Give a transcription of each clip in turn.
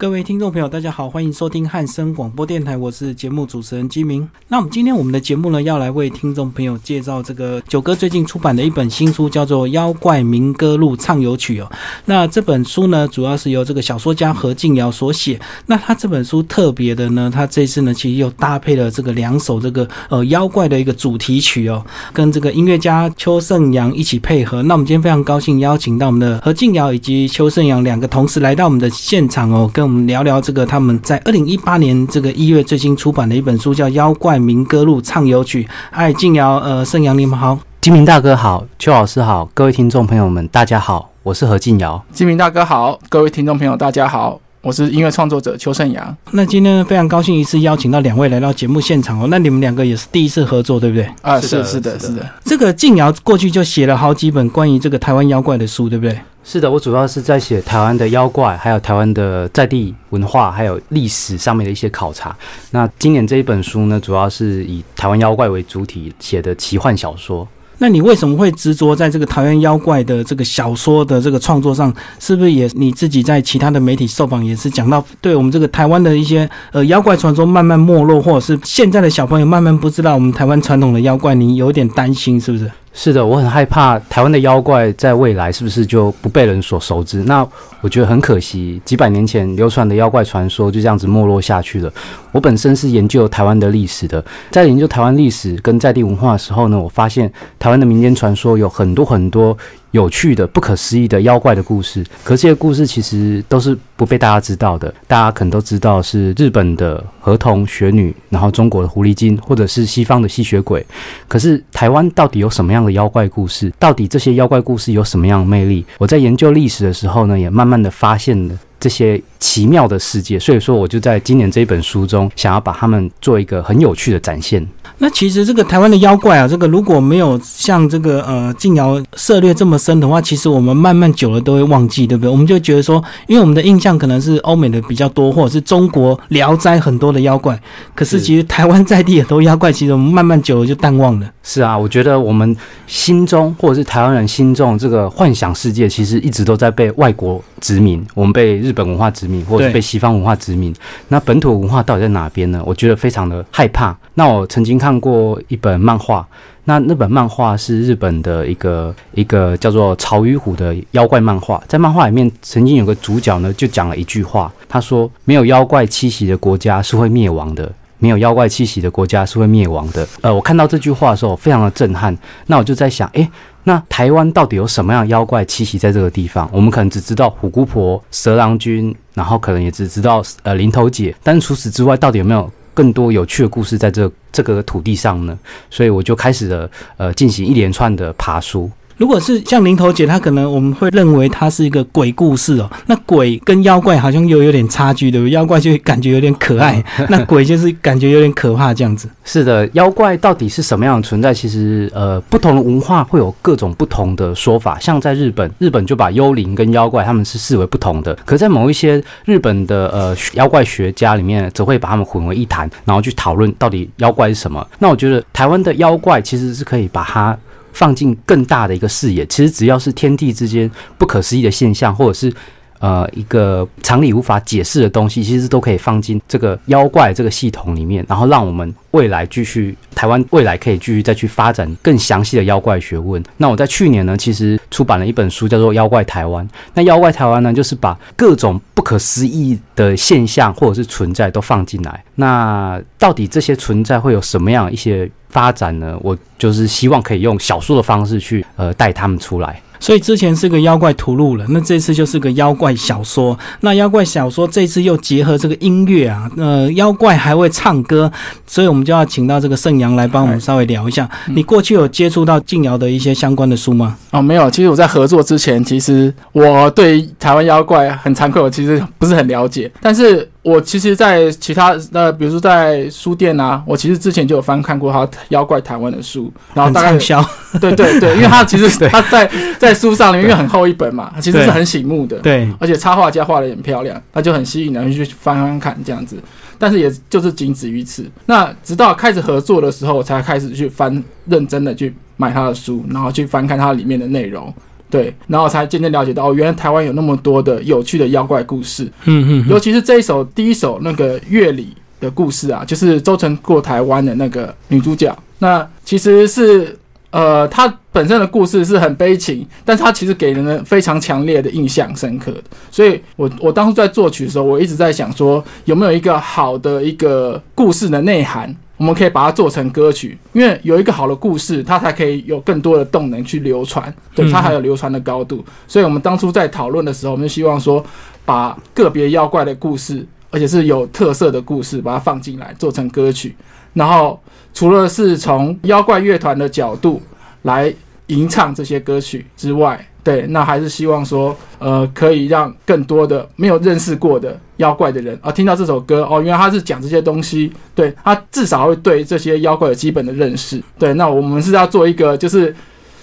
各位听众朋友，大家好，欢迎收听汉声广播电台，我是节目主持人金明。那我们今天我们的节目呢，要来为听众朋友介绍这个九哥最近出版的一本新书，叫做《妖怪民歌录畅游曲》哦。那这本书呢，主要是由这个小说家何敬尧所写。那他这本书特别的呢，他这次呢，其实又搭配了这个两首这个呃妖怪的一个主题曲哦，跟这个音乐家邱胜阳一起配合。那我们今天非常高兴邀请到我们的何敬尧以及邱胜阳两个同时来到我们的现场哦，跟我们聊聊这个他们在二零一八年这个一月最新出版的一本书，叫《妖怪民歌录畅游曲》。嗨，静瑶，呃，盛阳，你们好，金明大哥好，邱老师好，各位听众朋友们，大家好，我是何静瑶。金明大哥好，各位听众朋友大家好，我是音乐创作者邱胜阳。那今天非常高兴一次邀请到两位来到节目现场哦。那你们两个也是第一次合作，对不对？啊，是的是是的，是的是的。这个静瑶过去就写了好几本关于这个台湾妖怪的书，对不对？是的，我主要是在写台湾的妖怪，还有台湾的在地文化，还有历史上面的一些考察。那今年这一本书呢，主要是以台湾妖怪为主体写的奇幻小说。那你为什么会执着在这个台湾妖怪的这个小说的这个创作上？是不是也你自己在其他的媒体受访也是讲到，对我们这个台湾的一些呃妖怪传说慢慢没落，或者是现在的小朋友慢慢不知道我们台湾传统的妖怪，你有点担心是不是？是的，我很害怕台湾的妖怪在未来是不是就不被人所熟知？那我觉得很可惜，几百年前流传的妖怪传说就这样子没落下去了。我本身是研究台湾的历史的，在研究台湾历史跟在地文化的时候呢，我发现台湾的民间传说有很多很多有趣的、不可思议的妖怪的故事。可这些故事其实都是不被大家知道的。大家可能都知道是日本的河童、雪女，然后中国的狐狸精，或者是西方的吸血鬼。可是台湾到底有什么样的妖怪故事？到底这些妖怪故事有什么样的魅力？我在研究历史的时候呢，也慢慢的发现了这些奇妙的世界。所以说，我就在今年这一本书中，想要把它们做一个很有趣的展现。那其实这个台湾的妖怪啊，这个如果没有像这个呃静瑶涉猎这么深的话，其实我们慢慢久了都会忘记，对不对？我们就觉得说，因为我们的印象可能是欧美的比较多，或者是中国聊斋很多的妖怪，可是是其实台湾在地很多妖怪，其实我们慢慢久了就淡忘了。是啊，我觉得我们心中或者是台湾人心中这个幻想世界，其实一直都在被外国殖民，我们被日本文化殖民，或者是被西方文化殖民。那本土文化到底在哪边呢？我觉得非常的害怕。那我曾经看看过一本漫画，那那本漫画是日本的一个一个叫做曹与虎的妖怪漫画，在漫画里面曾经有个主角呢，就讲了一句话，他说：“没有妖怪栖息的国家是会灭亡的。”没有妖怪栖息的国家是会灭亡的。呃，我看到这句话的时候，非常的震撼。那我就在想，诶，那台湾到底有什么样妖怪栖息在这个地方？我们可能只知道虎姑婆、蛇郎君，然后可能也只知道呃林头姐，但除此之外，到底有没有更多有趣的故事在这这个土地上呢？所以我就开始了呃进行一连串的爬书。如果是像林头姐，她可能我们会认为她是一个鬼故事哦。那鬼跟妖怪好像又有点差距，对不对？妖怪就感觉有点可爱，那鬼就是感觉有点可怕这样子。是的，妖怪到底是什么样的存在？其实，呃，不同的文化会有各种不同的说法。像在日本，日本就把幽灵跟妖怪他们是视为不同的；可在某一些日本的呃妖怪学家里面，则会把他们混为一谈，然后去讨论到底妖怪是什么。那我觉得台湾的妖怪其实是可以把它放进更大的一个视野。其实只要是天地之间不可思议的现象，或者是呃一个常理无法解释的东西，其实都可以放进这个妖怪这个系统里面，然后让我们未来继续台湾未来可以继续再去发展更详细的妖怪学问。那我在去年呢，其实出版了一本书，叫做《妖怪台湾》。那妖怪台湾呢，就是把各种不可思议的现象或者是存在都放进来。那到底这些存在会有什么样一些发展呢？我就是希望可以用小说的方式去呃带他们出来。所以之前是个妖怪屠戮了，那这次就是个妖怪小说。那妖怪小说这次又结合这个音乐啊，呃，妖怪还会唱歌，所以我们就要请到这个盛阳来帮我们稍微聊一下。你过去有接触到静瑶的一些相关的书吗？哦，没有。其实我在合作之前，其实我对台湾妖怪很惭愧，我其实不是很了解。但是我其实，在其他呃，比如说在书店啊，我其实之前就有翻看过他妖怪台湾的书，然后大概很 对对对，因为他 其实他在在书上因为很厚一本嘛，其实是很醒目的，对，而且插画家画的也很漂亮，那就很吸引人去翻翻看这样子。但是也就是仅止于此。那直到开始合作的时候，我才开始去翻，认真的去买他的书，然后去翻看它里面的内容。对，然后才渐渐了解到，哦，原来台湾有那么多的有趣的妖怪故事，嗯嗯尤其是这一首第一首那个乐理的故事啊，就是周成过台湾的那个女主角，那其实是呃，她本身的故事是很悲情，但是她其实给人了非常强烈的印象深刻的。所以我我当初在作曲的时候，我一直在想说，有没有一个好的一个故事的内涵，我们可以把它做成歌曲，因为有一个好的故事，它才可以有更多的动能去流传，对，它还有流传的高度。所以我们当初在讨论的时候，我们就希望说，把个别妖怪的故事，而且是有特色的故事，把它放进来做成歌曲。然后除了是从妖怪乐团的角度来吟唱这些歌曲之外，对，那还是希望说，呃，可以让更多的没有认识过的妖怪的人啊，听到这首歌哦，原来他是讲这些东西，对他至少会对这些妖怪有基本的认识。对，那我们是要做一个，就是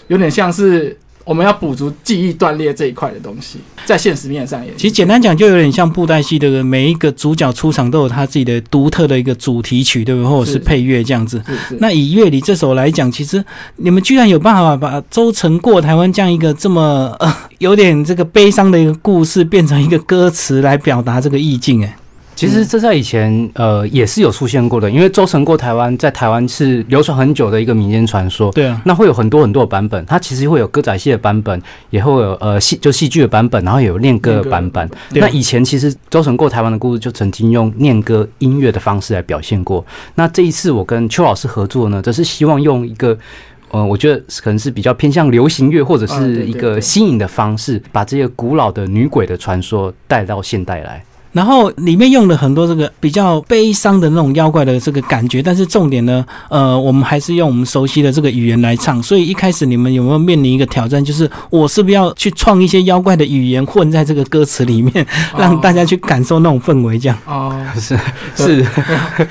有点像是我们要补足记忆断裂这一块的东西，在现实面上也其实简单讲，就有点像布袋戏的每一个主角出场都有他自己的独特的一个主题曲，对不对？或者是是配乐这样子。那以乐理这首来讲，其实你们居然有办法把周成过台湾这样一个这么呃有点这个悲伤的一个故事，变成一个歌词来表达这个意境，哎，其实这在以前呃也是有出现过的，因为周成过台湾在台湾是流传很久的一个民间传说。对啊，那会有很多很多的版本，它其实会有歌仔戏的版本，也会有呃戏就戏剧的版本，然后也有念歌的版本。那以前其实周成过台湾的故事就曾经用念歌音乐的方式来表现过。那这一次我跟邱老师合作呢，则是希望用一个。呃，我觉得可能是比较偏向流行乐或者是一个新颖的方式，把这些古老的女鬼的传说带到现代来。然后里面用了很多这个比较悲伤的那种妖怪的这个感觉，但是重点呢，呃，我们还是用我们熟悉的这个语言来唱。所以一开始你们有没有面临一个挑战，就是我是不是要去创一些妖怪的语言混在这个歌词里面，让大家去感受那种氛围？这样哦，是 是，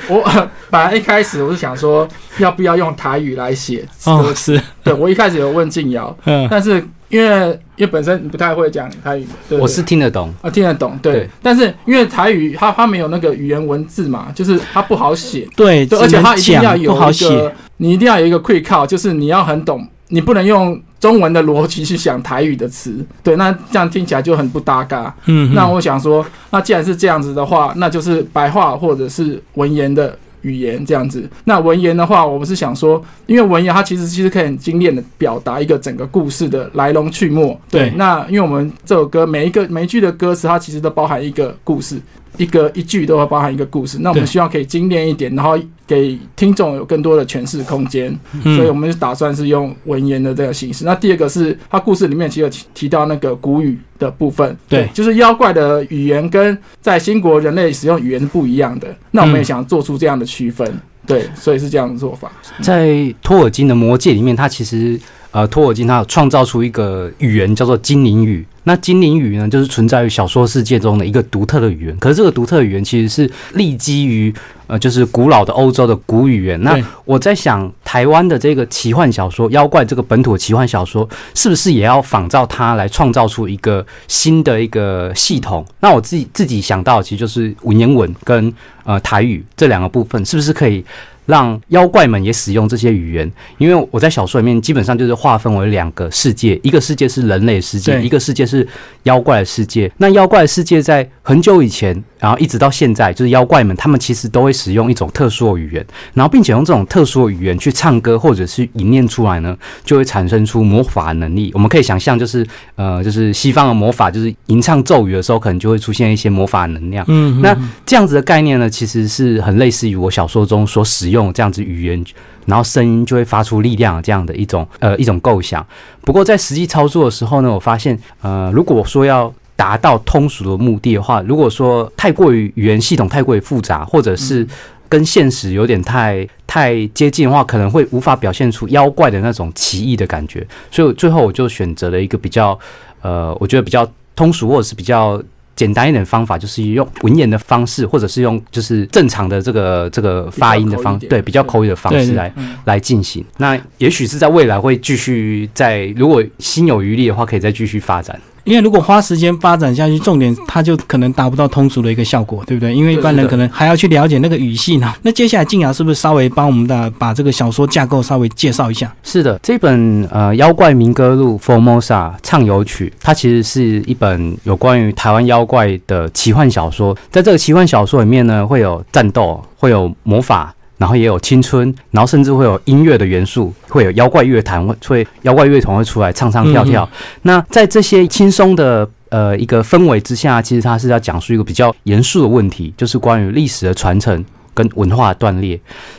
我本来一开始我是想说，要不要用台语来写歌哦，词？是，对我一开始有问静瑶，嗯，但是因为因为本身你不太会讲台语，对我是听得懂。啊听得懂，对。对但是因为台语它它没有那个语言文字嘛，就是它不好写，对，对，而且它一定要有一个，，你一定要有一个 quick call，就是你要很懂，你不能用中文的逻辑去想台语的词，对，那这样听起来就很不搭嘎。嗯，那我想说，那既然是这样子的话，那就是白话或者是文言的语言这样子。那文言的话，我们是想说，因为文言它其实其实可以很精炼的表达一个整个故事的来龙去脉。对那因为我们这首歌每一个每一句的歌词，它其实都包含一个故事。一个一句都会包含一个故事，那我们对希望可以精炼一点，然后给听众有更多的诠释空间。嗯所以我们就打算是用文言的这个形式。那第二个是它故事里面其实有提提到那个古语的部分，对就是妖怪的语言跟在新国人类使用语言是不一样的。那我们也嗯想做出这样的区分，对，所以是这样的做法。在托尔金的魔戒里面，它其实呃，托尔金他有创造出一个语言叫做精灵语。那精灵语呢，就是存在于小说世界中的一个独特的语言。可是这个独特的语言其实是立基于呃，就是古老的欧洲的古语言。那我在想，台湾的这个奇幻小说，妖怪这个本土奇幻小说，是不是也要仿照它来创造出一个新的一个系统？那我自己自己想到，其实就是文言文跟呃台语这两个部分，是不是可以让妖怪们也使用这些语言？因为我在小说里面基本上就是划分为两个世界，一个世界是人类世界，一个世界是妖怪的世界。那妖怪的世界在很久以前，然后一直到现在，就是妖怪们他们其实都会使用一种特殊的语言，然后并且用这种特殊的语言去唱歌或者是吟念出来呢，就会产生出魔法能力。我们可以想象，就是呃，就是西方的魔法，就是吟唱咒语的时候，可能就会出现一些魔法能量。嗯，那这样子的概念呢，其实是很类似于我小说中所使用这样子语言，然后声音就会发出力量这样的一种呃一种构想。不过在实际操作的时候呢，我发现呃，如果说要达到通俗的目的的话，如果说太过于语言系统太过于复杂，或者是跟现实有点太太接近的话，可能会无法表现出妖怪的那种奇异的感觉。所以最后我就选择了一个比较呃，我觉得比较通俗或者是比较简单一点的方法，就是用文言的方式，或者是用就是正常的这个这个发音的方对比较口语的方式来嗯来进行。那也许是在未来会继续在如果心有余力的话，可以再继续发展。因为如果花时间发展下去，重点它就可能达不到通俗的一个效果，对不对？因为一般人可能还要去了解那个语系呢。那接下来静雅是不是稍微帮我们的把这个小说架构稍微介绍一下？是的，这本呃《妖怪民歌录》（Formosa 唱游曲）它其实是一本有关于台湾妖怪的奇幻小说。在这个奇幻小说里面呢，会有战斗，会有魔法。然后也有青春，然后甚至会有音乐的元素，会有妖怪乐团会会妖怪乐团会出来唱唱跳跳。那在这些轻松的呃一个氛围之下，其实它是要讲述一个比较严肃的问题，就是关于历史的传承跟文化断裂。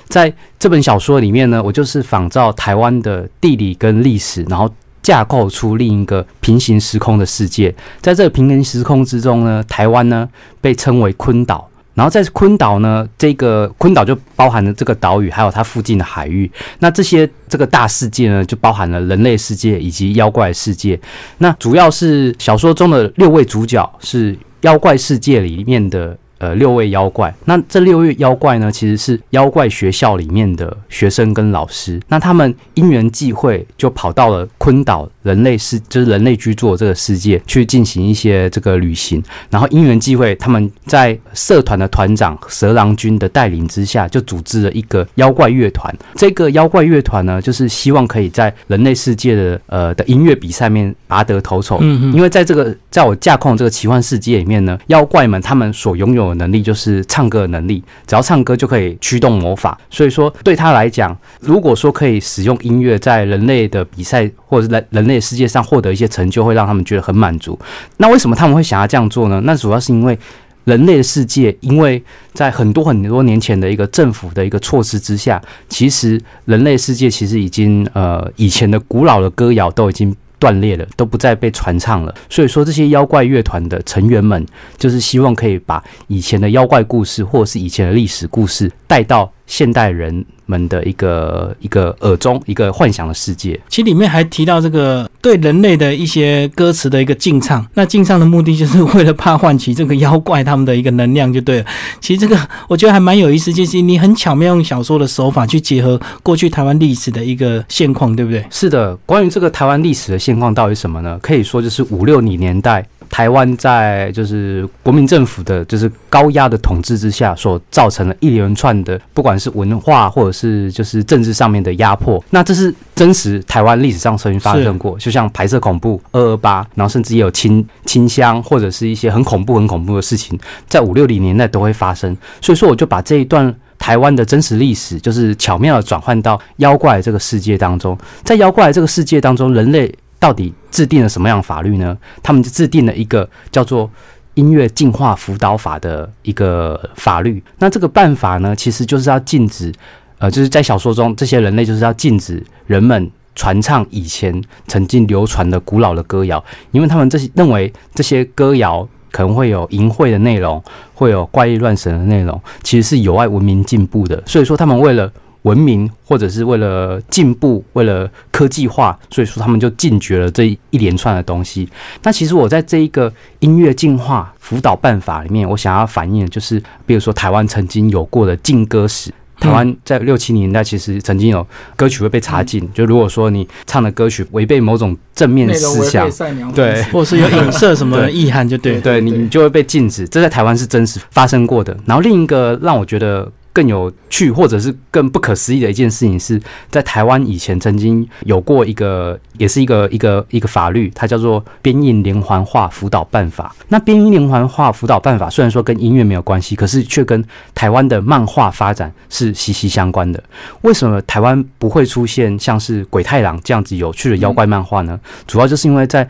在这本小说里面呢，我就是仿照台湾的地理跟历史，然后架构出另一个平行时空的世界。在这个平行时空之中呢，台湾呢被称为坤岛。然后在昆岛呢，这个昆岛就包含了这个岛屿，还有它附近的海域。那这些这个大世界呢，就包含了人类世界以及妖怪世界。那主要是小说中的六位主角是妖怪世界里面的。呃，六位妖怪，那这六位妖怪呢，其实是妖怪学校里面的学生跟老师。那他们因缘际会，就跑到了昆岛人类世，就是人类居住的这个世界，去进行一些这个旅行。然后因缘际会，他们在社团的团长蛇郎君的带领之下，就组织了一个妖怪乐团。这个妖怪乐团呢，就是希望可以在人类世界的呃的音乐比赛面拔得头筹。嗯嗯。因为在这个在我架空这个奇幻世界里面呢，妖怪们他们所拥有。的能力就是唱歌的能力，只要唱歌就可以驱动魔法。所以说对他来讲，如果说可以使用音乐在人类的比赛或者是在人类世界上获得一些成就，会让他们觉得很满足。那为什么他们会想要这样做呢？那主要是因为人类的世界，因为在很多很多年前的一个政府的一个措施之下，其实人类世界其实已经呃以前的古老的歌谣都已经。断裂了，都不再被传唱了。所以说，这些妖怪乐团的成员们，就是希望可以把以前的妖怪故事，或是以前的历史故事，带到现代人。们的一个一个耳中一个幻想的世界，其实里面还提到这个对人类的一些歌词的一个禁唱，那禁唱的目的就是为了怕唤起这个妖怪他们的一个能量就对了。其实这个我觉得还蛮有意思，就是你很巧妙用小说的手法去结合过去台湾历史的一个现况，对不对？是的，关于这个台湾历史的现况到底什么呢？可以说就是五六零年代。台湾在就是国民政府的就是高压的统治之下，所造成了一连串的，不管是文化或者是就是政治上面的压迫。那这是真实台湾历史上曾经发生过，就像白色恐怖、二二八，然后甚至也有清清乡或者是一些很恐怖、很恐怖的事情，在五六零年代都会发生。所以说，我就把这一段台湾的真实历史，就是巧妙的转换到妖怪这个世界当中。在妖怪这个世界当中，人类。到底制定了什么样的法律呢？他们就制定了一个叫做音乐进化辅导法的一个法律。那这个办法呢，其实就是要禁止，呃，就是在小说中，这些人类就是要禁止人们传唱以前曾经流传的古老的歌谣，因为他们这些认为这些歌谣可能会有淫秽的内容，会有怪异乱神的内容，其实是有碍文明进步的。所以说，他们为了文明，或者是为了进步，为了科技化，所以说他们就禁绝了这一连串的东西。那其实我在这一个音乐进化辅导办法里面，我想要反映的就是，比如说台湾曾经有过的禁歌史。台湾在六七年代其实曾经有歌曲会被查禁，就如果说你唱的歌曲违背某种正面思想，对，或是有影射什么意涵，就对，对你就会被禁止。这在台湾是真实发生过的。然后另一个让我觉得。更有趣，或者是更不可思议的一件事情，是在台湾以前曾经有过一个，也是一个一个一个法律，它叫做《编印连环画辅导办法》。那《编印连环画辅导办法》虽然说跟音乐没有关系，可是却跟台湾的漫画发展是息息相关的。为什么台湾不会出现像是鬼太郎这样子有趣的妖怪漫画呢？主要就是因为在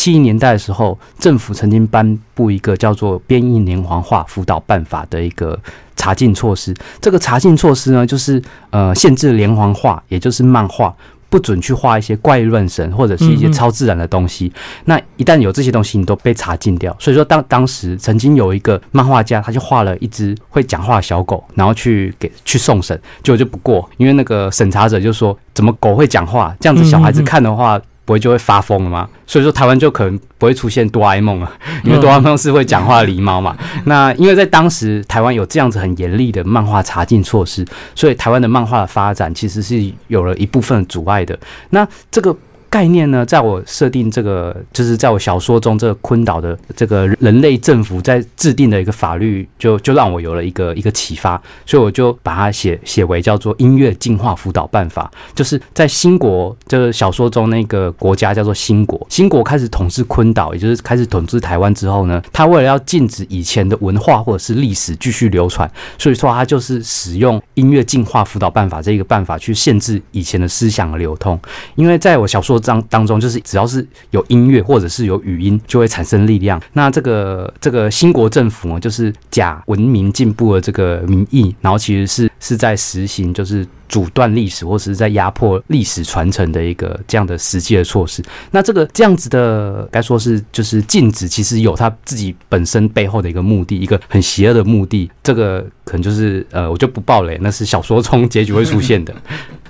七零年代的时候，政府曾经颁布一个叫做《编印连环画辅导办法》的一个。查禁措施，这个查禁措施呢，就是呃，限制连环画，也就是漫画，不准去画一些怪异乱神或者是一些超自然的东西。那一旦有这些东西，你都被查禁掉。所以说，当当时曾经有一个漫画家，他就画了一只会讲话的小狗，然后去给去送审，结果就不过，因为那个审查者就说，怎么狗会讲话？这样子小孩子看的话。不会就会发疯了吗？所以说台湾就可能不会出现哆啦 A 梦了，因为哆啦 A 梦是会讲话的狸猫嘛。那因为在当时台湾有这样子很严厉的漫画查禁措施，所以台湾的漫画的发展其实是有了一部分阻碍的。那这个概念呢，在我设定这个，就是在我小说中，这个昆岛的这个人类政府在制定的一个法律，就就让我有了一个一个启发，所以我就把它写写为叫做音乐进化辅导办法，就是在新国这个小说中那个国家叫做新国，新国开始统治昆岛，也就是开始统治台湾之后呢，他为了要禁止以前的文化或者是历史继续流传，所以说他就是使用音乐进化辅导办法这个办法去限制以前的思想的流通，因为在我小说当当中，就是只要是有音乐或者是有语音，就会产生力量。那这个这个新国政府呢，就是假文明进步的这个名义，然后其实是是在实行就是。阻断历史或者是在压迫历史传承的一个这样的实际的措施。那这个这样子的该说是就是禁止，其实有它自己本身背后的一个目的，一个很邪恶的目的。这个可能就是呃，我就不爆雷，那是小说中结局会出现的。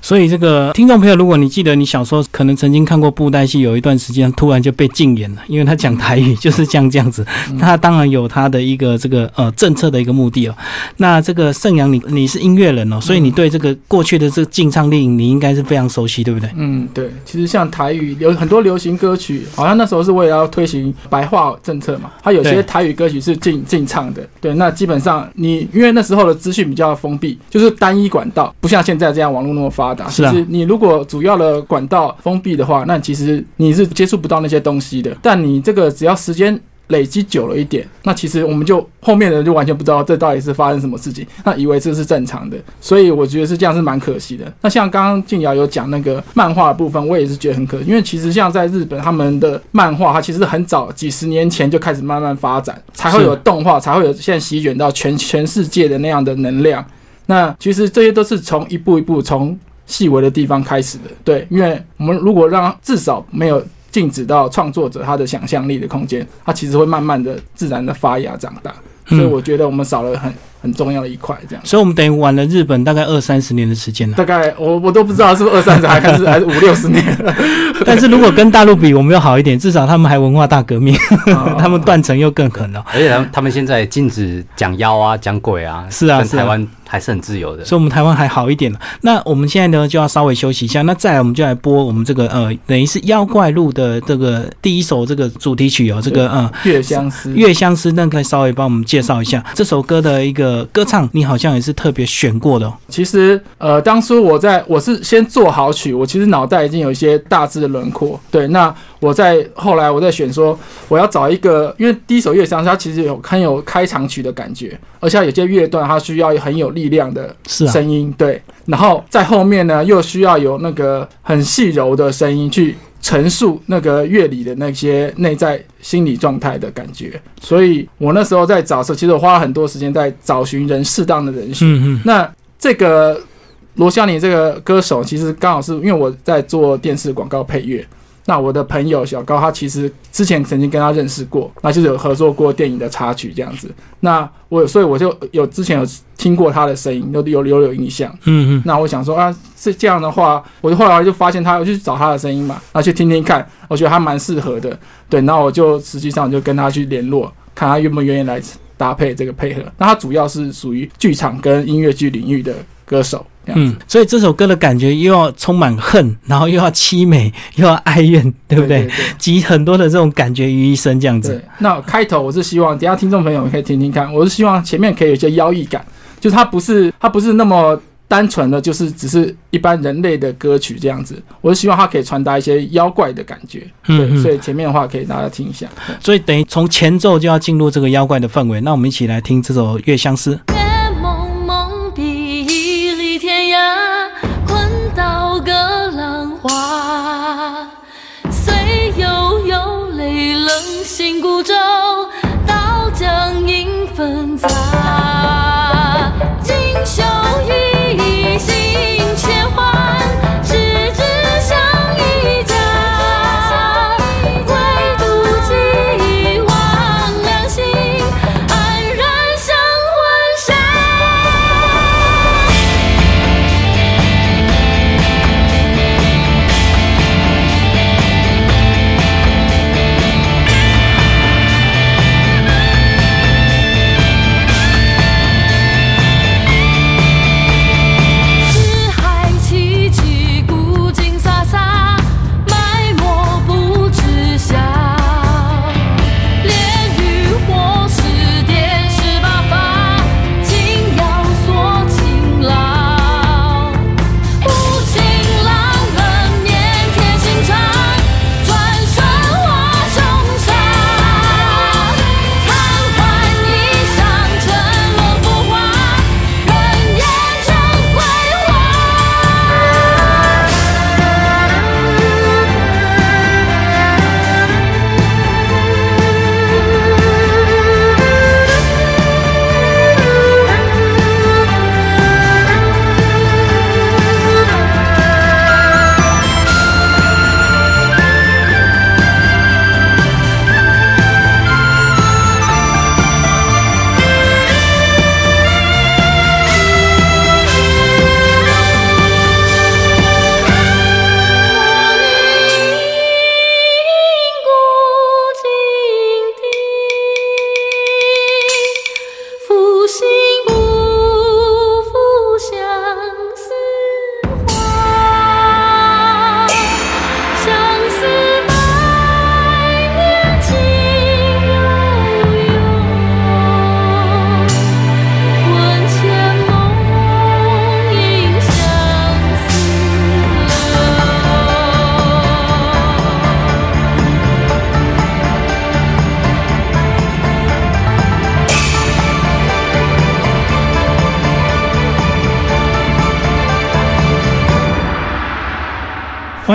所以，这个听众朋友，如果你记得你小时候可能曾经看过布袋戏，有一段时间突然就被禁演了，因为他讲台语就是这样这样子。他当然有他的一个这个呃政策的一个目的哦。那这个盛阳，你你是音乐人哦，所以你对这个过去的这个禁唱令，你应该是非常熟悉，对不对？嗯，对。其实像台语有很多流行歌曲，好像那时候是为了要推行白话政策嘛，它有些台语歌曲是禁禁唱的。对，那基本上你因为那时候的资讯比较封闭，就是单一管道，不像现在这样网络那么发。是啊，你如果主要的管道封闭的话，那其实你是接触不到那些东西的。但你这个只要时间累积久了一点，那其实我们就后面的人就完全不知道这到底是发生什么事情，那以为这是正常的。所以我觉得是这样是蛮可惜的。那像刚刚静瑶有讲那个漫画的部分，我也是觉得很可惜，因为其实像在日本他们的漫画，它其实很早几十年前就开始慢慢发展，才会有动画，才会有现在席卷到全全世界的那样的能量。那其实这些都是从一步一步从。细微的地方开始的，对，因为我们如果让至少没有禁止到创作者他的想象力的空间，他其实会慢慢的自然的发芽长大，所以我觉得我们少了很。很重要的一块，这样，所以我们等于玩了日本大概二三十年的时间了。大概我我都不知道是不是二三十，还是还是五六十年。但是如果跟大陆比，我们要好一点，至少他们还文化大革命，他们断层又更狠了。而且他们他们现在禁止讲妖啊，讲鬼啊，是啊，台湾还是很自由的。所以，我们台湾还好一点了那我们现在呢，就要稍微休息一下。那再来，我们就来播我们这个呃，等于是妖怪录的这个第一首这个主题曲哦，这个嗯，月相思，月相思，那可以稍微帮我们介绍一下这首歌的一个歌唱，你好。好像也是特别选过的。其实，呃，当初我在我是先做好曲，我其实脑袋已经有一些大致的轮廓。对，那我在后来我在选说，我要找一个，因为第一首乐章它其实有很有开场曲的感觉，而且有些乐段它需要很有力量的声音。对，然后在后面呢又需要有那个很细柔的声音去。陈述那个乐理的那些内在心理状态的感觉，所以我那时候在找时候，其实我花了很多时间在找寻人适当的人选。嗯嗯。那这个罗香林这个歌手，其实刚好是因为我在做电视广告配乐。那我的朋友小高，他其实之前曾经跟他认识过，那就是有合作过电影的插曲这样子。那我所以我就有之前有听过他的声音，有有有有印象。嗯嗯。那我想说啊，是这样的话，我就后来就发现他，我去找他的声音嘛，然后去听听看，我觉得他蛮适合的。对，那我就实际上就跟他去联络，看他愿不愿意来搭配这个配合。那他主要是属于剧场跟音乐剧领域的歌手。嗯，所以这首歌的感觉又要充满恨，然后又要凄美，又要哀怨，对不对？集很多的这种感觉于一身，这样子。那开头我是希望，等下听众朋友可以听听看，我是希望前面可以有一些妖异感，就是它不是它不是那么单纯的，就是只是一般人类的歌曲这样子。我是希望它可以传达一些妖怪的感觉，嗯，所以前面的话可以大家听一下。所以等于从前奏就要进入这个妖怪的氛围，那我们一起来听这首《月相思》。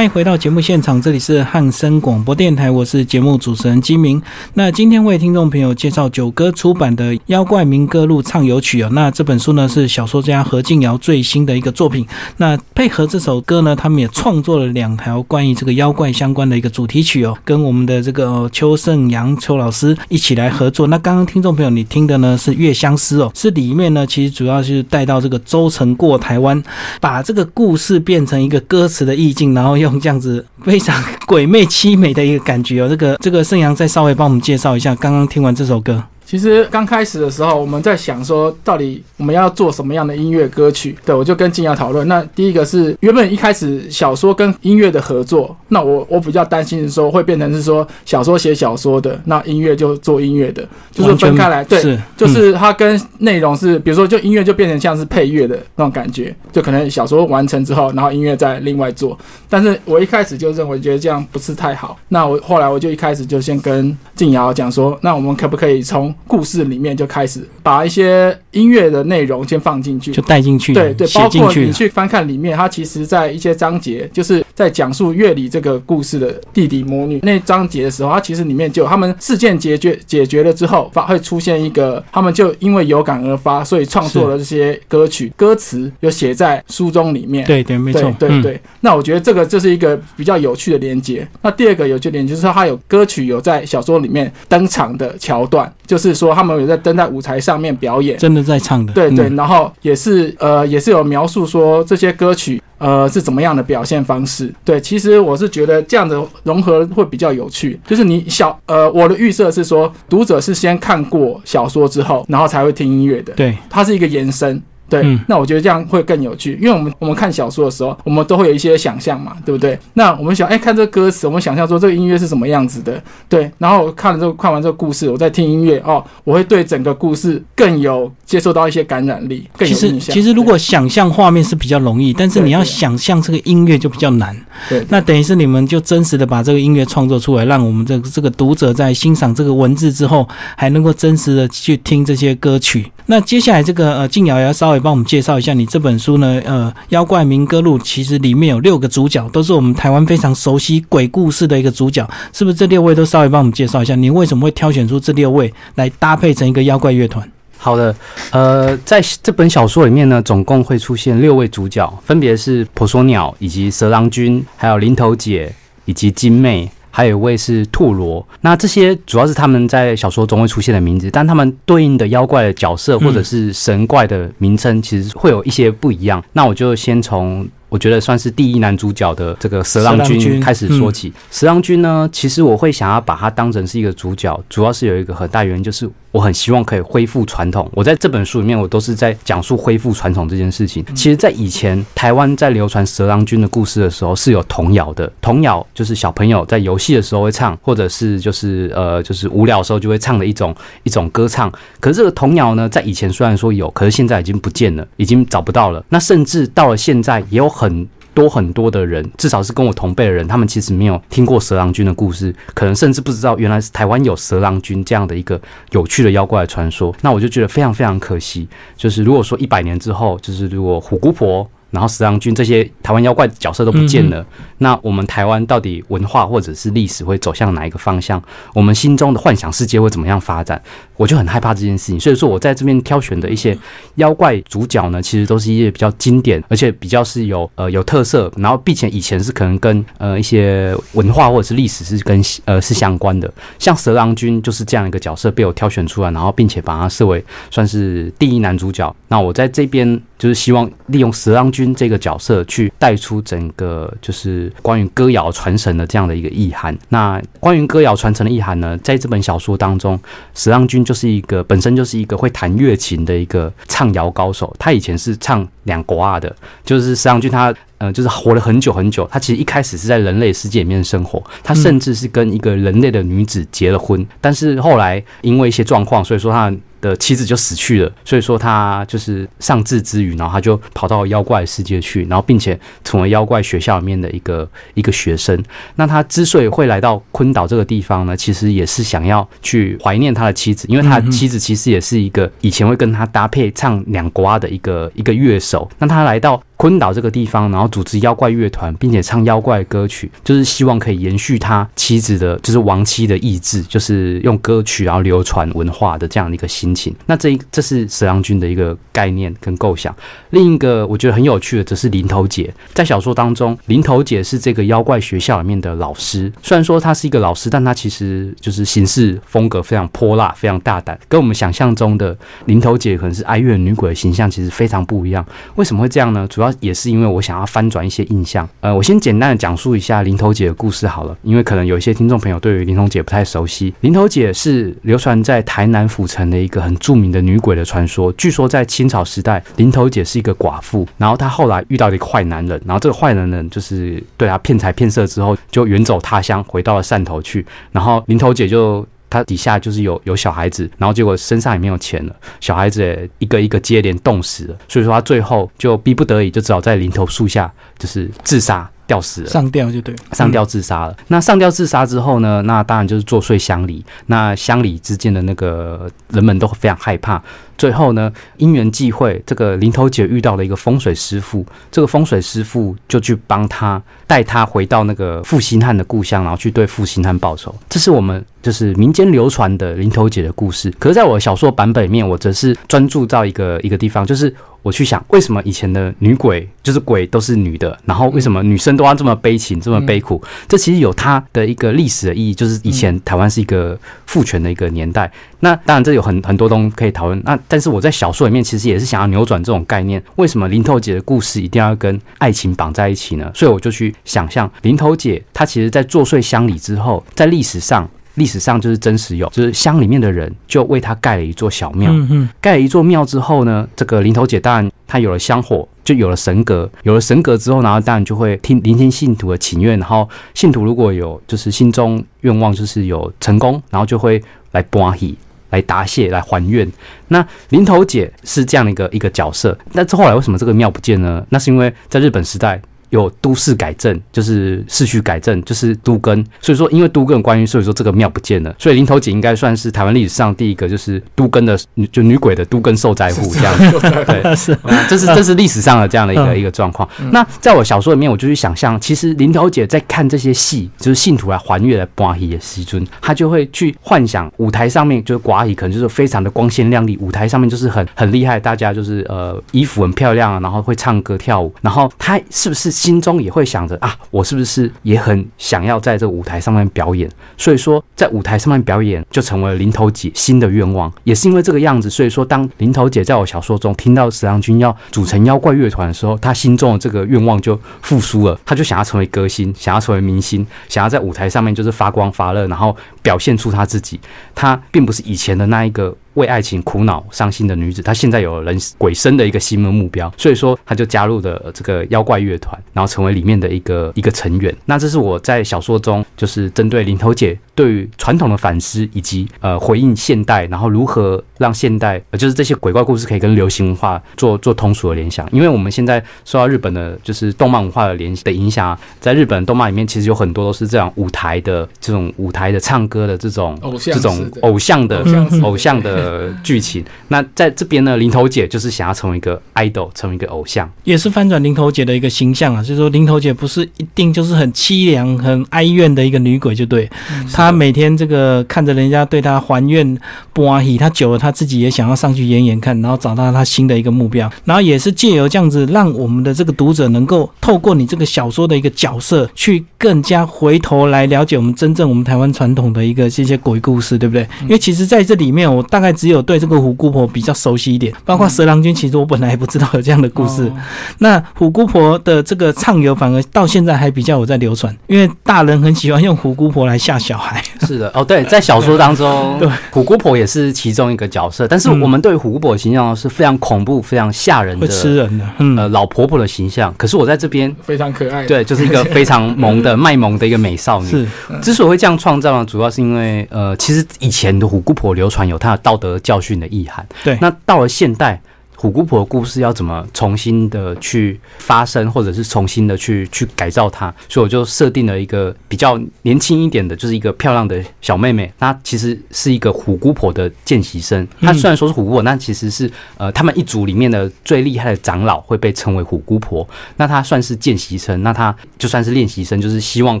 迎回到节目现场，这里是汉声广播电台，我是节目主持人金明。那今天为听众朋友介绍九歌出版的《妖怪民歌录畅游曲》哦。那这本书呢是小说家何静瑶最新的一个作品。那配合这首歌呢，他们也创作了两条关于这个妖怪相关的一个主题曲哦，跟我们的这个、邱胜阳邱老师一起来合作。那刚刚听众朋友你听的呢是《月相思》哦，是里面呢其实主要是带到这个周成过台湾，把这个故事变成一个歌词的意境，然后用这样子非常鬼魅凄美的一个感觉哦。这个这个盛阳再稍微帮我们介绍一下，刚刚听完这首歌，其实刚开始的时候，我们在想说，到底我们要做什么样的音乐歌曲？对我就跟静瑶讨论。那第一个是原本一开始小说跟音乐的合作，那我我比较担心的说会变成是说小说写小说的，那音乐就做音乐的，就是分开来。对，是就是它跟内容是，比如说就音乐就变成像是配乐的那种感觉，就可能小说完成之后，然后音乐再另外做。但是我一开始就认为觉得这样不是太好，那我后来我就一开始就先跟静瑶讲说，那我们可不可以从故事里面就开始把一些音乐的内容先放进去就？带进去，对对，包括。你去翻看里面，它其实在一些章节，就是在讲述乐理这个故事的弟弟魔女那章节的时候，它其实里面就他们事件解决解决了之后，发会出现一个，他们就因为有感而发，所以创作了这些歌曲，歌词有写在书中里面。对对，没错，嗯对对对，那我觉得这个这是一个比较有趣的连接。那第二个有趣点就是说，它有歌曲有在小说里面登场的桥段，就是说他们有在登在舞台上面表演。真的在唱的，对对，嗯然后也是呃也是有描述说这些歌曲呃是怎么样的表现方式。对，其实我是觉得这样的融合会比较有趣。就是你小呃我的预设是说，读者是先看过小说之后，然后才会听音乐的。对，它是一个延伸。对，嗯那我觉得这样会更有趣，因为我们我们看小说的时候，我们都会有一些想象嘛，对不对？那我们想，哎，看这个歌词，我们想象说这个音乐是什么样子的，对。然后看了这个看完这个故事，我再听音乐，哦，我会对整个故事更有接受到一些感染力，更其实有印象。其实如果想象画面是比较容易，但是你要想象这个音乐就比较难。对对那等于是你们就真实的把这个音乐创作出来，让我们这个这个读者在欣赏这个文字之后，还能够真实的去听这些歌曲。那接下来这个呃，静瑶也要稍微帮我们介绍一下你这本书呢，呃，《妖怪民歌录》其实里面有六个主角，都是我们台湾非常熟悉鬼故事的一个主角，是不是？这六位都稍微帮我们介绍一下，你为什么会挑选出这六位来搭配成一个妖怪乐团？好的，呃，在这本小说里面呢，总共会出现六位主角，分别是婆娑鸟以及蛇郎君，还有林头姐以及金妹。还有一位是兔罗，那这些主要是他们在小说中会出现的名字，但他们对应的妖怪的角色或者是神怪的名称，其实会有一些不一样。那我就先从我觉得算是第一男主角的这个蛇郎君君开始说起。蛇郎君呢，其实我会想要把他当成是一个主角，主要是有一个很大原因，就是我很希望可以恢复传统。我在这本书里面，我都是在讲述恢复传统这件事情。其实，在以前台湾在流传蛇郎君的故事的时候，是有童谣的。童谣就是小朋友在游戏的时候会唱，或者是就是呃就是无聊的时候就会唱的一种一种歌唱。可是这个童谣呢，在以前虽然说有，可是现在已经不见了，已经找不到了。那甚至到了现在，也有很很多很多的人，至少是跟我同辈的人，他们其实没有听过蛇郎君的故事，可能甚至不知道原来是台湾有蛇郎君这样的一个有趣的妖怪的传说。那我就觉得非常非常可惜，就是如果说一百年之后，就是如果虎姑婆。然后蛇郎君这些台湾妖怪角色都不见了，那我们台湾到底文化或者是历史会走向哪一个方向？我们心中的幻想世界会怎么样发展？我就很害怕这件事情。所以说我在这边挑选的一些妖怪主角呢，其实都是一些比较经典，而且比较是有呃有特色，然后并且以前是可能跟呃一些文化或者是历史是跟呃是相关的。像蛇郎君就是这样一个角色被我挑选出来，然后并且把它设为算是第一男主角。那我在这边就是希望利用蛇郎君这个角色去带出整个就是关于歌谣传承的这样的一个意涵。那关于歌谣传承的意涵呢，在这本小说当中，史浪君就是一个本身就是一个会弹乐琴的一个唱谣高手。他以前是唱两国啊的，就是史浪君他。呃，就是活了很久很久。他其实一开始是在人类世界里面生活，他甚至是跟一个人类的女子结了婚，但是后来因为一些状况，所以说他的妻子就死去了。所以说他就是丧志之余，然后他就跑到妖怪世界去，然后并且成为妖怪学校里面的一个一个学生。那他之所以会来到昆岛这个地方呢，其实也是想要去怀念他的妻子，因为他妻子其实也是一个以前会跟他搭配唱两瓜的一个一个乐手。那他来到昆岛这个地方，然后组织妖怪乐团，并且唱妖怪歌曲，就是希望可以延续他妻子的，就是亡妻的意志，就是用歌曲然后流传文化的这样的一个心情。那这一这是蛇郎君的一个概念跟构想。另一个我觉得很有趣的，则是林头姐。在小说当中，林头姐是这个妖怪学校里面的老师。虽然说她是一个老师，但她其实就是行事风格非常泼辣、非常大胆，跟我们想象中的林头姐可能是哀怨女鬼的形象，其实非常不一样。为什么会这样呢？主要也是因为我想要翻转一些印象。呃，我先简单的讲述一下林头姐的故事好了，因为可能有一些听众朋友对于林头姐不太熟悉。林头姐是流传在台南府城的一个很著名的女鬼的传说。据说在清朝时代，林头姐是一个寡妇，然后她后来遇到了一个坏男人，然后这个坏男人就是对她骗财骗色之后，就远走他乡，回到了汕头去。然后林头姐就她底下就是有有小孩子，然后结果身上也没有钱了，小孩子也一个一个接连冻死了，所以说他最后就逼不得已，就只好在林头树下就是自杀吊死了。上吊就对，上吊自杀了。那上吊自杀之后呢？那当然就是作祟乡里。那乡里之间的那个人们都非常害怕。最后呢，因缘际会，这个林头姐遇到了一个风水师傅，这个风水师傅就去帮他带他回到那个负心汉的故乡，然后去对负心汉报仇。这是我们就是民间流传的林头姐的故事。可是，在我的小说版本里面，我则是专注到一个一个地方，就是我去想，为什么以前的女鬼就是鬼都是女的，然后为什么女生都要这么悲情、这么悲苦？这其实有它的一个历史的意义，就是以前台湾是一个父权的一个年代。那当然，这有很很多东西可以讨论。那但是我在小说里面其实也是想要扭转这种概念。为什么林头姐的故事一定要跟爱情绑在一起呢？所以我就去想象林头姐她其实在作祟乡里之后，在历史上。历史上就是真实有，就是乡里面的人就为他盖了一座小庙。嗯嗯，盖了一座庙之后呢，这个林头姐当然她有了香火，就有了神格，有了神格之后，然后当然就会听聆听信徒的请愿，然后信徒如果有就是心中愿望就是有成功，然后就会来搬喜。来答谢，来还愿。那林头姐是这样的一个一个角色。那之后来为什么这个庙不见呢？那是因为在日本时代有都市改正，就是市区改正，就是都更。所以说，因为都更的关于，所以说这个庙不见了。所以林头姐应该算是台湾历史上第一个就是都更的，就女鬼的都更受灾户这样子。对，是啊这是这是历史上的这样的一个一个状况。那在我小说里面，我就去想象，其实林头姐在看这些戏，就是信徒来还愿来寡喜的时尊，她就会去幻想舞台上面就是寡喜，可能就是非常的光鲜亮丽，舞台上面就是很很厉害，大家就是呃衣服很漂亮，然后会唱歌跳舞，然后她是不是心中也会想着啊，我是不是也很想要在这个舞台上面表演？所以说，在舞台上面表演就成为了林头姐新的愿望，也是因为这个样子，所以说当林头姐在我小说中听到石郎君要组成妖怪乐团的时候，她心中的这个愿望就复苏了，她就想要成为歌星，想要成为明星，想要在舞台上面就是发光发热，然后表现出她自己。她并不是以前的那一个为爱情苦恼伤心的女子，她现在有了人鬼生的一个新的目标，所以说她就加入了这个妖怪乐团，然后成为里面的一个一个成员。那这是我在小说中就是针对林头姐对于传统的反思，以及呃回应现代，然后如何让现代呃就是这些鬼怪故事可以跟流行文化做做通俗的联想。因为我们现在受到日本的就是动漫文化的联的影响啊，在日本动漫里面其实有很多都是这样舞台的这种舞台的唱歌的这种偶像这种偶像的 偶像式的剧情。那在这边呢，林头姐就是想要成为一个 idol，成为一个偶像。也是翻转林头姐的一个形象啊，就是说林头姐不是一定就是很凄凉、很哀怨的一个女鬼，就对。她每天这个看着人家对她还愿不阿喜，她久了她自己也想要上去演演看，然后找到他新的一个目标，然后也是借由这样子，让我们的这个读者能够透过你这个小说的一个角色，去更加回头来了解我们真正我们台湾传统的一个这些鬼故事，对不对？因为其实在这里面，我大概只有对这个虎姑婆比较熟悉一点，包括蛇郎君，其实我本来也不知道有这样的故事。那虎姑婆的这个畅游，反而到现在还比较有在流传，因为大人很喜欢用虎姑婆来吓小孩。是的，哦，对，在小说当中，对虎姑婆也是其中一个角色，但是嗯我们对虎姑婆的形象是非常恐怖、非常吓人会吃的，人的，嗯，呃，老婆婆的形象。可是我在这边，非常可爱。，对，就是一个非常萌的 卖萌的一个美少女。是之所以会这样创造呢，主要是因为呃，其实以前的虎姑婆流传有她的道德教训的意涵。对那到了现代，虎姑婆的故事要怎么重新的去发生，或者是重新的去去改造它，所以我就设定了一个比较年轻一点的，就是一个漂亮的小妹妹，她其实是一个虎姑婆的见习生。她虽然说是虎姑婆，但其实是呃他们一族里面的最厉害的长老会被称为虎姑婆，那她算是见习生，那她就算是练习生，就是希望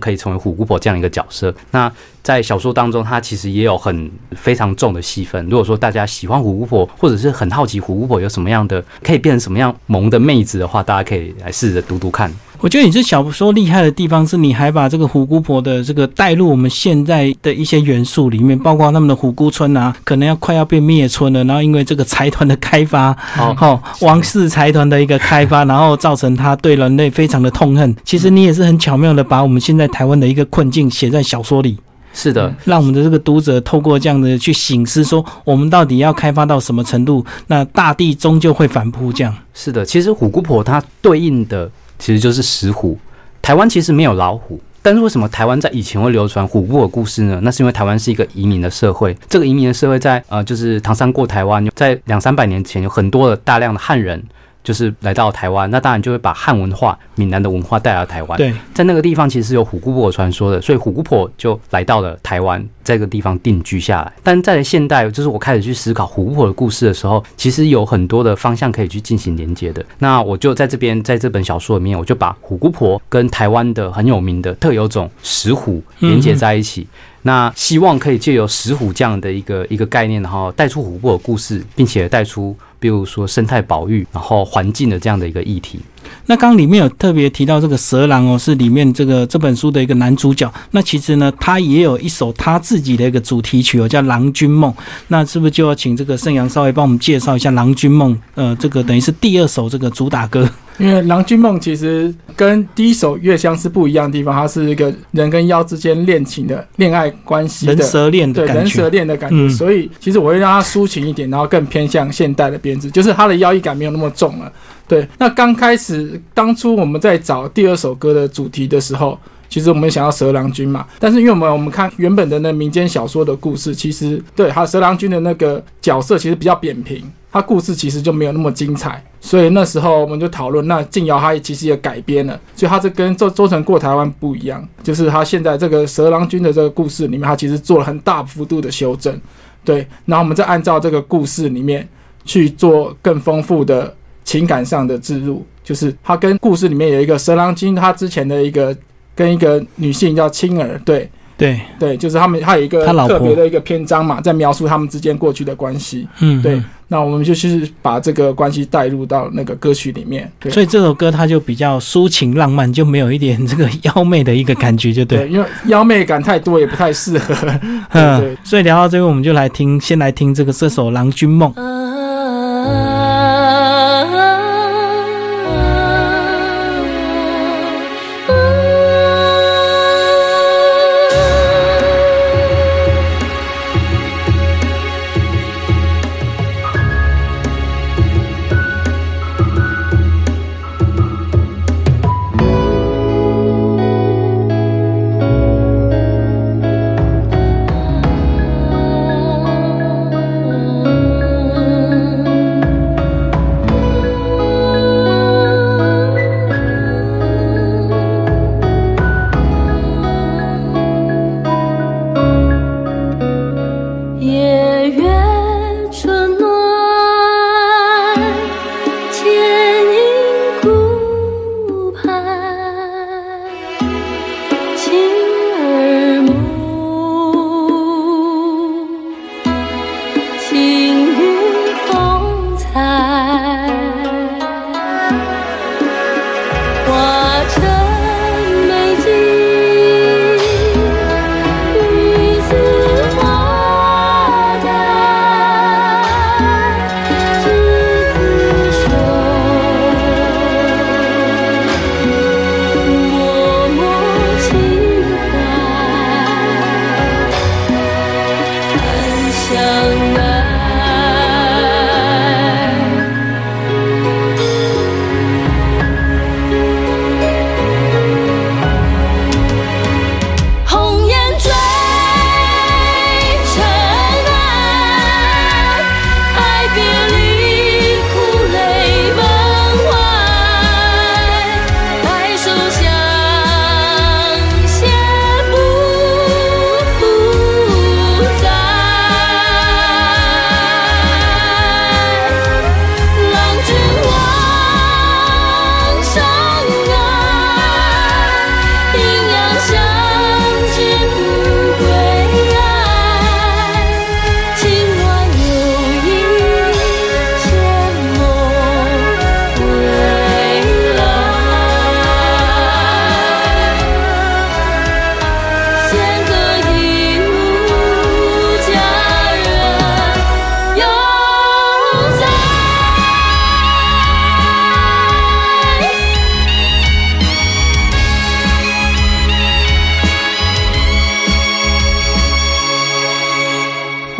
可以成为虎姑婆这样一个角色。那在小说当中，她其实也有很非常重的戏份。如果说大家喜欢虎姑婆，或者是很好奇虎姑婆有什么样的可以变成什么样萌的妹子的话，大家可以来试着读读看。我觉得你这小说厉害的地方是，你还把这个虎姑婆的这个带入我们现在的一些元素里面，包括他们的虎姑村啊，可能要快要被灭村了，然后因为这个财团的开发，好哦，王室财团的一个开发，然后造成他对人类非常的痛恨。其实你也是很巧妙的把我们现在台湾的一个困境写在小说里。是的，让我们的这个读者透过这样的去醒思，说我们到底要开发到什么程度？那大地终究会反扑，这样。是的。其实虎姑婆她对应的其实就是石虎。台湾其实没有老虎，但是为什么台湾在以前会流传虎姑的故事呢？那是因为台湾是一个移民的社会。这个移民的社会在呃，就是唐山过台湾，在两三百年前有很多的大量的汉人。就是来到台湾，那当然就会把汉文化、闽南的文化带到台湾。对，在那个地方其实是有虎姑婆传说的，所以虎姑婆就来到了台湾这个地方定居下来。但在现代，就是我开始去思考虎姑婆的故事的时候，其实有很多的方向可以去进行连接的。那我就在这边，在这本小说里面，我就把虎姑婆跟台湾的很有名的特有种石虎连接在一起。那希望可以借由石虎这样的一个一个概念，然后带出虎姑婆的故事，并且带出比如说生态保育，然后环境的这样的一个议题。那刚里面有特别提到这个蛇郎哦，是里面这个这本书的一个男主角。那其实呢，他也有一首他自己的一个主题曲哦，叫《郎君梦》。那是不是就要请这个盛阳稍微帮我们介绍一下《郎君梦》？呃，这个等于是第二首这个主打歌。因为《郎君梦》其实跟第一首《月香》是不一样的地方，它是一个人跟妖之间恋情的恋爱关系的人蛇恋的感觉。蛇恋的感觉，嗯所以其实我会让它抒情一点，然后更偏向现代的编制，就是它的妖异感没有那么重了。对，那刚开始当初我们在找第二首歌的主题的时候，其实我们想要蛇郎君嘛，但是因为我们我们看原本的那民间小说的故事，其实对他蛇郎君的那个角色其实比较扁平，他故事其实就没有那么精彩，所以那时候我们就讨论，那静瑶她其实也改编了，所以她这跟周周成过台湾不一样，就是她现在这个蛇郎君的这个故事里面，她其实做了很大幅度的修正，对，然后我们再按照这个故事里面去做更丰富的情感上的置入，就是他跟故事里面有一个蛇郎君，他之前的一个跟一个女性叫青儿，对对，对，就是他们他有一个他老婆特别的一个篇章嘛，在描述他们之间过去的关系。嗯，对嗯那我们就是把这个关系带入到那个歌曲里面，对所以这首歌它就比较抒情浪漫，就没有一点这个妖媚的一个感觉，就对。对，因为妖媚感太多也不太适合。对嗯对，所以聊到这个，我们就来听，先来听这个这首《郎君梦》。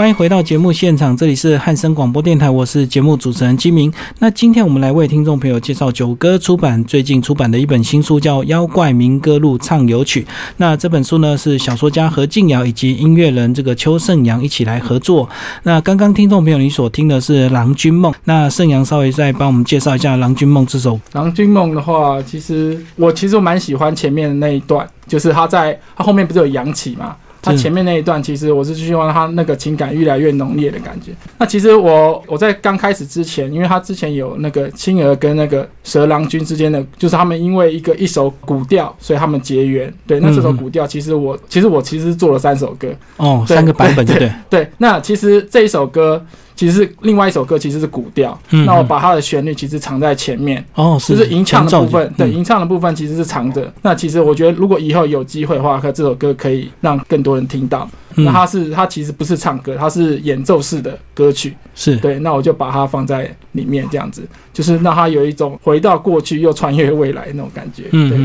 欢迎回到节目现场，这里是汉声广播电台，我是节目主持人金明。那今天我们来为听众朋友介绍九歌出版最近出版的一本新书，叫《妖怪民歌录唱游曲》。那这本书呢是小说家何静瑶以及音乐人这个邱胜阳一起来合作。那刚刚听众朋友你所听的是《郎君梦》，那胜阳稍微再帮我们介绍一下《郎君梦》这首。《郎君梦》的话，其实我其实我蛮喜欢前面的那一段，就是他在他后面不是有扬起嘛？他前面那一段，其实我是希望他那个情感越来越浓烈的感觉。那其实我我在刚开始之前，因为他之前有那个青儿跟那个蛇郎君之间的，就是他们因为一个一首古调，所以他们结缘。对，那这首嗯古调，其实我其实我其实做了三首歌。哦，三个版本对对？对，那其实这一首歌其实是另外一首歌，其实是古调。嗯那我把它的旋律其实藏在前面。哦，就是是吟唱的部分，对，嗯吟唱的部分其实是藏着。那其实我觉得，如果以后有机会的话，可这首歌可以让更多人听到。嗯那它是它其实不是唱歌，它是演奏式的歌曲。是对，那我就把它放在里面，这样子就是让它有一种回到过去又穿越未来那种感觉。对。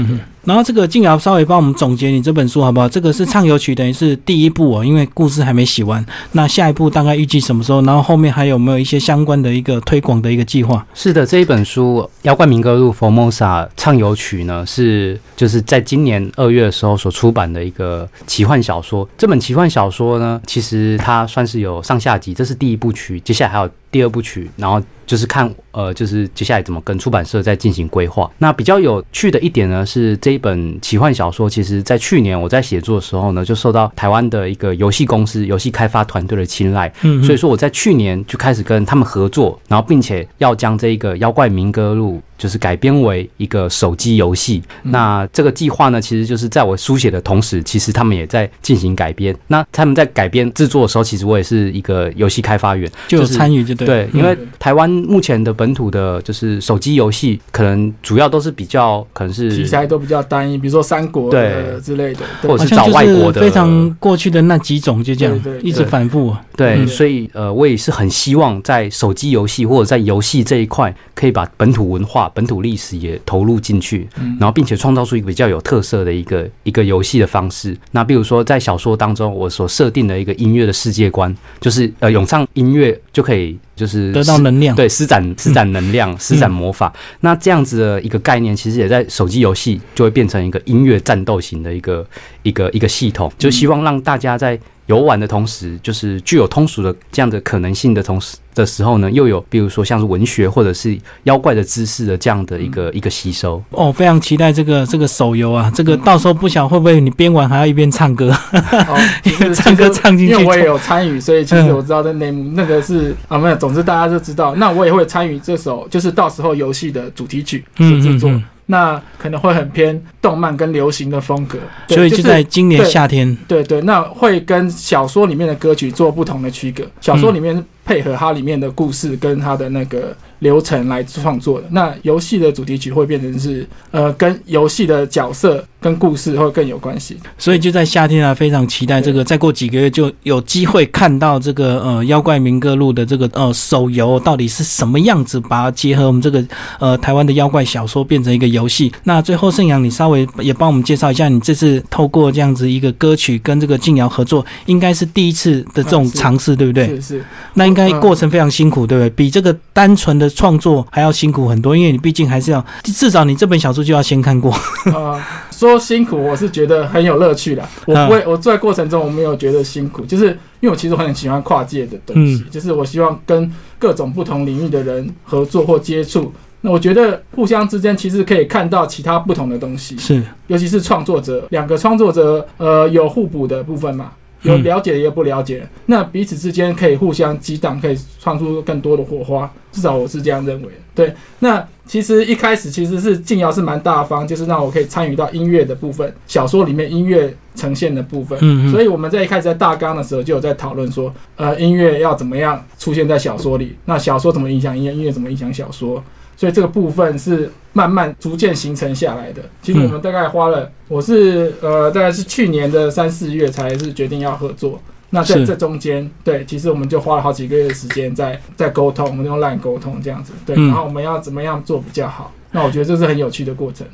然后这个静瑶稍微帮我们总结你这本书好不好？这个是畅游曲，等于是第一部哦，因为故事还没写完。那下一步大概预计什么时候？然后后面还有没有一些相关的一个推广的一个计划？是的，这一本书《妖怪民歌录 Formosa 畅游曲》呢，是就是在今年二月的时候所出版的一个奇幻小说。这本奇幻小说呢，其实它算是有上下集，这是第一部曲，接下来还有第二部曲，然后就是看呃，就是接下来怎么跟出版社在进行规划。那比较有趣的一点呢，是这一本奇幻小说，其实在去年我在写作的时候呢，就受到台湾的一个游戏公司、游戏开发团队的青睐。嗯所以说我在去年就开始跟他们合作，然后并且要将这一个《妖怪民歌录》就是改编为一个手机游戏。嗯那这个计划呢，其实就是在我书写的同时，其实他们也在进行改编。那他们在改编制作的时候，其实我也是一个游戏开发员，就是参与就对。对，嗯因为台湾目前的本土的，就是手机游戏，可能主要都是比较可能是题材都比较单一，比如说三国的对之类的，或者找外国的非常过去的那几种，就这样一直反复。对，嗯所以呃，我也是很希望在手机游戏或者在游戏这一块，可以把本土文化、本土历史也投入进去，嗯然后并且创造出一个比较有特色的一个一个游戏的方式。那比如说在小说当中，我所设定的一个音乐的世界观，就是呃咏唱音乐就可以就是得到能量，对，施展施展能量，施展魔法。那这样子的一个概念，其实也在手机游戏就会变成一个音乐战斗型的一个一个一个系统，就希望让大家在游玩的同时，就是具有通俗的这样的可能性的同时的时候呢，又有比如说像是文学或者是妖怪的知识的这样的一个、一个吸收。哦，非常期待这个这个手游啊！这个到时候不晓会不会你边玩还要一边唱歌？哦，其实 唱歌唱进去因为我也有参与，所以其嗯实我知道的内幕，那个是啊没有，总之大家就知道。那我也会参与这首，就是到时候游戏的主题曲的制作，嗯那可能会很偏动漫跟流行的风格，所以就在今年夏天，对对，那会跟小说里面的歌曲做不同的区隔。小说里面配合它里面的故事跟它的那个流程来创作的。那游戏的主题曲会变成是呃跟游戏的角色跟故事会更有关系。所以就在夏天啊，非常期待这个，再过几个月就有机会看到这个呃《妖怪民歌录》的这个呃手游到底是什么样子，把它结合我们这个呃台湾的妖怪小说变成一个游戏。那最后盛阳，你稍微也帮我们介绍一下，你这次透过这样子一个歌曲跟这个静瑶合作，应该是第一次的这种尝试，对不对？是是，那应该嗯过程非常辛苦，对不对？比这个单纯的创作还要辛苦很多，因为你毕竟还是要至少你这本小说就要先看过。呃，说辛苦，我是觉得很有乐趣啦。我不会，我在过程中我没有觉得辛苦，就是因为我其实很喜欢跨界的东西，就是我希望跟各种不同领域的人合作或接触。那我觉得互相之间其实可以看到其他不同的东西，是，尤其是创作者，两个创作者呃有互补的部分嘛，有嗯了解也有不了解，那彼此之间可以互相激荡，可以创出更多的火花，至少我是这样认为。对，那其实一开始其实是静瑶是蛮大方，就是让我可以参与到音乐的部分，小说里面音乐呈现的部分。嗯嗯，所以我们在一开始在大纲的时候就有在讨论说，呃，音乐要怎么样出现在小说里，那小说怎么影响音乐，音乐怎么影响小说，所以这个部分是慢慢逐渐形成下来的。其实我们大概花了，我是呃大概是去年的三四月才是决定要合作。那在这中间，对，其实我们就花了好几个月的时间在在沟通，我们用 LINE 沟通这样子，对，嗯然后我们要怎么样做比较好，那我觉得这是很有趣的过程。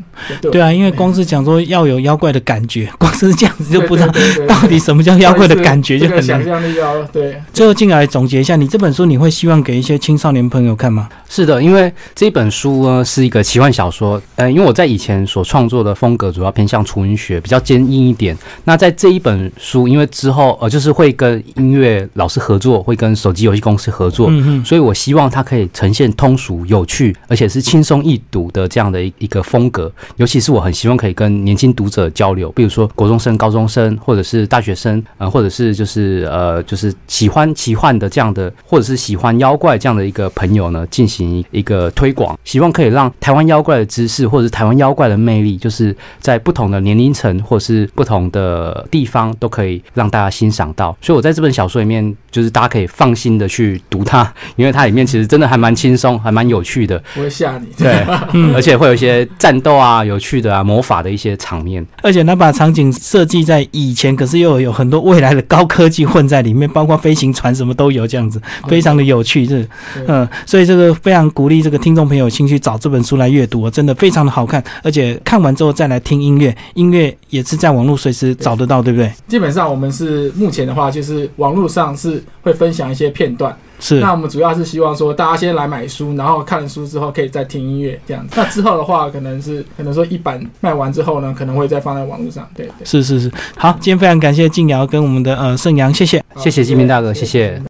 对对啊，因为光是讲说要有妖怪的感觉，光是这样子就不知道到底什么叫妖怪的感觉，就很难想。象力要对。最后进来总结一下，你这本书你会希望给一些青少年朋友看吗？是的，因为这本书呢是一个奇幻小说，呃，因为我在以前所创作的风格主要偏向纯文学，比较坚硬一点。那在这一本书，因为之后呃就是会跟音乐老师合作，会跟手机游戏公司合作，嗯嗯，所以我希望它可以呈现通俗、有趣，而且是轻松易读的这样的一一个风格。尤其是我很希望可以跟年轻读者交流，比如说国中生、高中生，或者是大学生，呃，或者是就是呃，就是喜欢奇幻的这样的，或者是喜欢妖怪这样的一个朋友呢，进行一个推广，希望可以让台湾妖怪的知识，或者是台湾妖怪的魅力，就是在不同的年龄层或者是不同的地方，都可以让大家欣赏到。所以我在这本小说里面，就是大家可以放心的去读它，因为它里面其实真的还蛮轻松，还蛮有趣的。不会吓你。对，而且会有一些战斗啊、有趣的啊、魔法的一些场面。而且他把场景设计在以前，可是又有很多未来的高科技混在里面，包括飞行船什么都有，这样子非常的有趣，是嗯，所以这个非常鼓励这个听众朋友有兴趣找这本书来阅读，真的非常的好看，而且看完之后再来听音乐，音乐也是在网络随时找得到，对不对？基本上我们是目前的话，就是网络上是会分享一些片段。是那我们主要是希望说，大家先来买书，然后看了书之后可以再听音乐这样子。那之后的话，可能是可能说一版卖完之后呢，可能会再放在网络上。对对。是是是，好，今天非常感谢静瑶跟我们的呃盛阳，谢谢。谢谢金明大哥，谢谢。